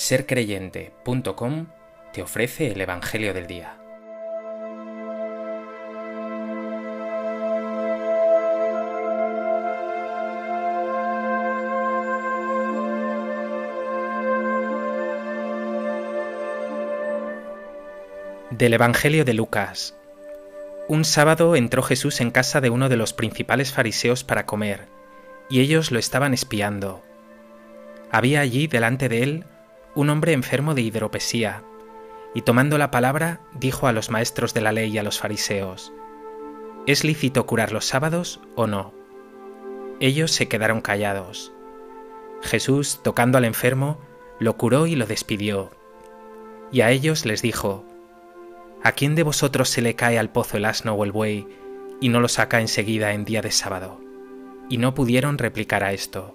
sercreyente.com te ofrece el Evangelio del Día. Del Evangelio de Lucas. Un sábado entró Jesús en casa de uno de los principales fariseos para comer, y ellos lo estaban espiando. Había allí delante de él un hombre enfermo de hidropesía, y tomando la palabra dijo a los maestros de la ley y a los fariseos, ¿Es lícito curar los sábados o no? Ellos se quedaron callados. Jesús, tocando al enfermo, lo curó y lo despidió. Y a ellos les dijo, ¿A quién de vosotros se le cae al pozo el asno o el buey y no lo saca enseguida en día de sábado? Y no pudieron replicar a esto.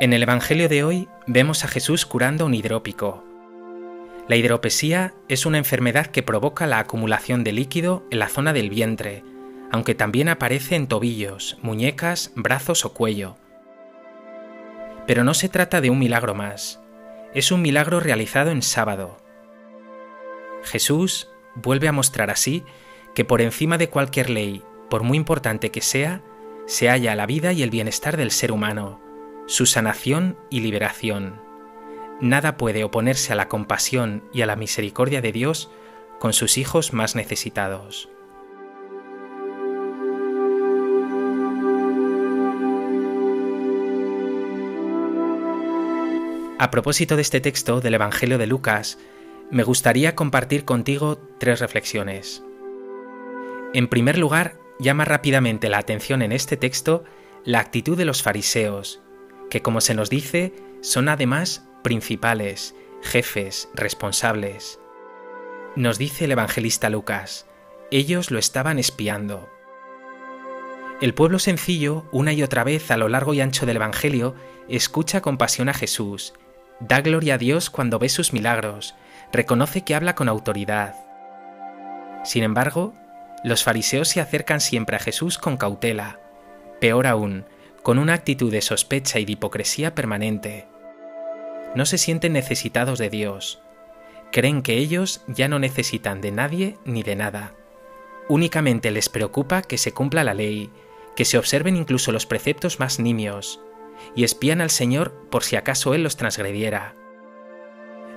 En el Evangelio de hoy vemos a Jesús curando un hidrópico. La hidropesía es una enfermedad que provoca la acumulación de líquido en la zona del vientre, aunque también aparece en tobillos, muñecas, brazos o cuello. Pero no se trata de un milagro más, es un milagro realizado en sábado. Jesús vuelve a mostrar así que por encima de cualquier ley, por muy importante que sea, se halla la vida y el bienestar del ser humano, su sanación y liberación. Nada puede oponerse a la compasión y a la misericordia de Dios con sus hijos más necesitados. A propósito de este texto del Evangelio de Lucas, me gustaría compartir contigo tres reflexiones. En primer lugar, llama rápidamente la atención en este texto la actitud de los fariseos, que como se nos dice, son además principales, jefes, responsables. Nos dice el evangelista Lucas, ellos lo estaban espiando. El pueblo sencillo, una y otra vez a lo largo y ancho del Evangelio, escucha con pasión a Jesús, da gloria a Dios cuando ve sus milagros, reconoce que habla con autoridad. Sin embargo, los fariseos se acercan siempre a Jesús con cautela. Peor aún, con una actitud de sospecha y de hipocresía permanente. No se sienten necesitados de Dios. Creen que ellos ya no necesitan de nadie ni de nada. Únicamente les preocupa que se cumpla la ley, que se observen incluso los preceptos más nimios, y espían al Señor por si acaso Él los transgrediera.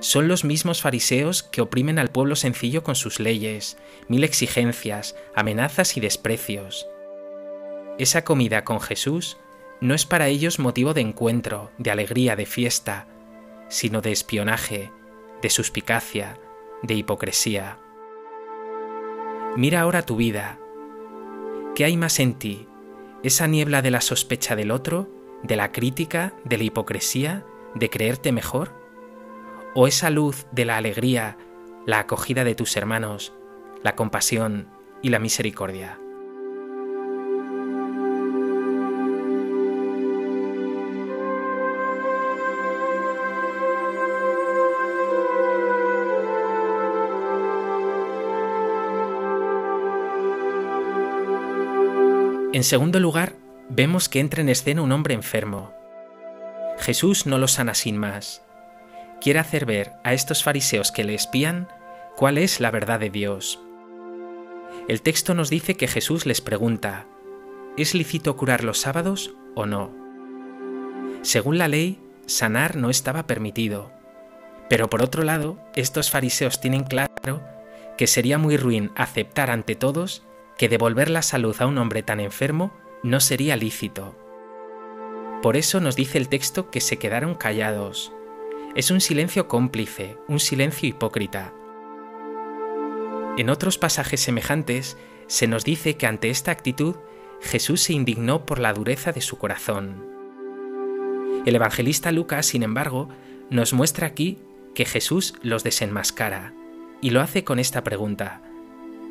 Son los mismos fariseos que oprimen al pueblo sencillo con sus leyes, mil exigencias, amenazas y desprecios. Esa comida con Jesús no es para ellos motivo de encuentro, de alegría, de fiesta, sino de espionaje, de suspicacia, de hipocresía. Mira ahora tu vida. ¿Qué hay más en ti? ¿Esa niebla de la sospecha del otro, de la crítica, de la hipocresía, de creerte mejor? ¿O esa luz de la alegría, la acogida de tus hermanos, la compasión y la misericordia? En segundo lugar, vemos que entra en escena un hombre enfermo. Jesús no lo sana sin más. Quiere hacer ver a estos fariseos que le espían cuál es la verdad de Dios. El texto nos dice que Jesús les pregunta, ¿es lícito curar los sábados o no? Según la ley, sanar no estaba permitido. Pero por otro lado, estos fariseos tienen claro que sería muy ruin aceptar ante todos que devolver la salud a un hombre tan enfermo no sería lícito. Por eso nos dice el texto que se quedaron callados. Es un silencio cómplice, un silencio hipócrita. En otros pasajes semejantes se nos dice que ante esta actitud Jesús se indignó por la dureza de su corazón. El evangelista Lucas, sin embargo, nos muestra aquí que Jesús los desenmascara, y lo hace con esta pregunta,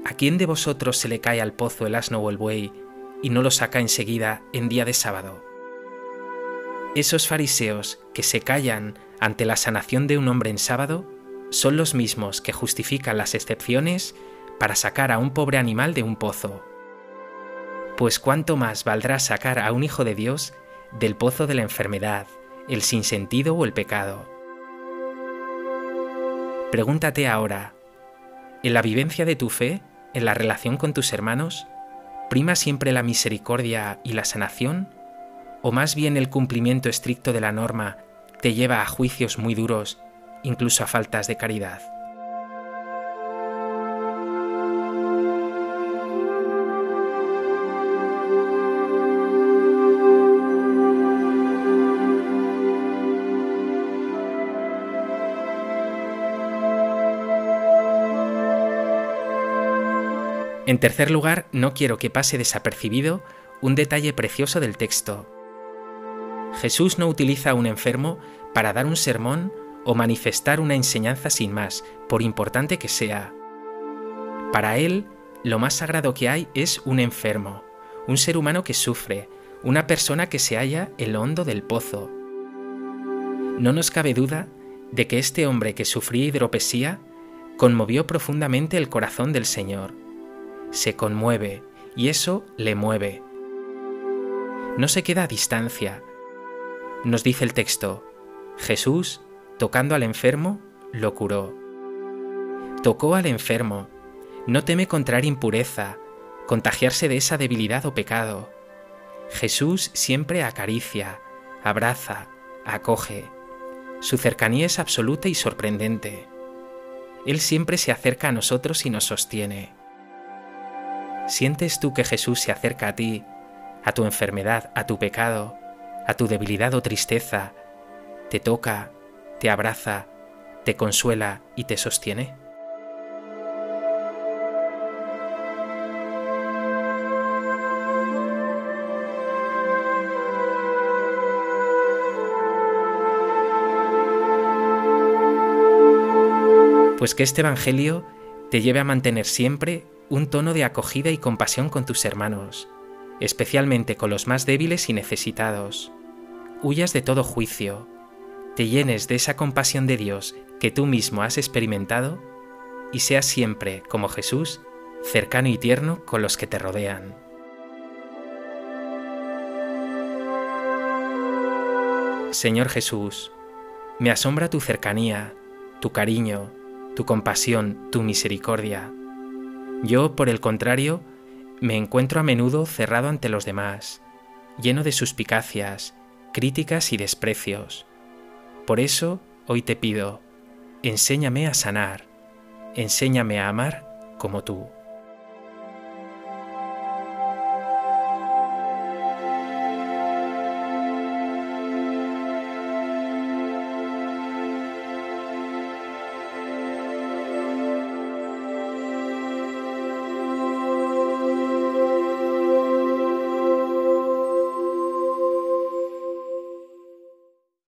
¿A quién de vosotros se le cae al pozo el asno o el buey y no lo saca enseguida en día de sábado? Esos fariseos que se callan ante la sanación de un hombre en sábado son los mismos que justifican las excepciones para sacar a un pobre animal de un pozo. Pues cuánto más valdrá sacar a un hijo de Dios del pozo de la enfermedad, el sinsentido o el pecado. Pregúntate ahora, ¿en la vivencia de tu fe, en la relación con tus hermanos, prima siempre la misericordia y la sanación? ¿O más bien el cumplimiento estricto de la norma te lleva a juicios muy duros, incluso a faltas de caridad? En tercer lugar, no quiero que pase desapercibido un detalle precioso del texto. Jesús no utiliza a un enfermo para dar un sermón o manifestar una enseñanza sin más, por importante que sea. Para él, lo más sagrado que hay es un enfermo, un ser humano que sufre, una persona que se halla en lo hondo del pozo. No nos cabe duda de que este hombre que sufría hidropesía conmovió profundamente el corazón del Señor se conmueve y eso le mueve. No se queda a distancia. Nos dice el texto, Jesús, tocando al enfermo, lo curó. Tocó al enfermo, no teme contraer impureza, contagiarse de esa debilidad o pecado. Jesús siempre acaricia, abraza, acoge. Su cercanía es absoluta y sorprendente. Él siempre se acerca a nosotros y nos sostiene. ¿Sientes tú que Jesús se acerca a ti, a tu enfermedad, a tu pecado, a tu debilidad o tristeza, te toca, te abraza, te consuela y te sostiene? Pues que este Evangelio te lleve a mantener siempre un tono de acogida y compasión con tus hermanos, especialmente con los más débiles y necesitados. Huyas de todo juicio, te llenes de esa compasión de Dios que tú mismo has experimentado y seas siempre, como Jesús, cercano y tierno con los que te rodean. Señor Jesús, me asombra tu cercanía, tu cariño, tu compasión, tu misericordia. Yo, por el contrario, me encuentro a menudo cerrado ante los demás, lleno de suspicacias, críticas y desprecios. Por eso, hoy te pido, enséñame a sanar, enséñame a amar como tú.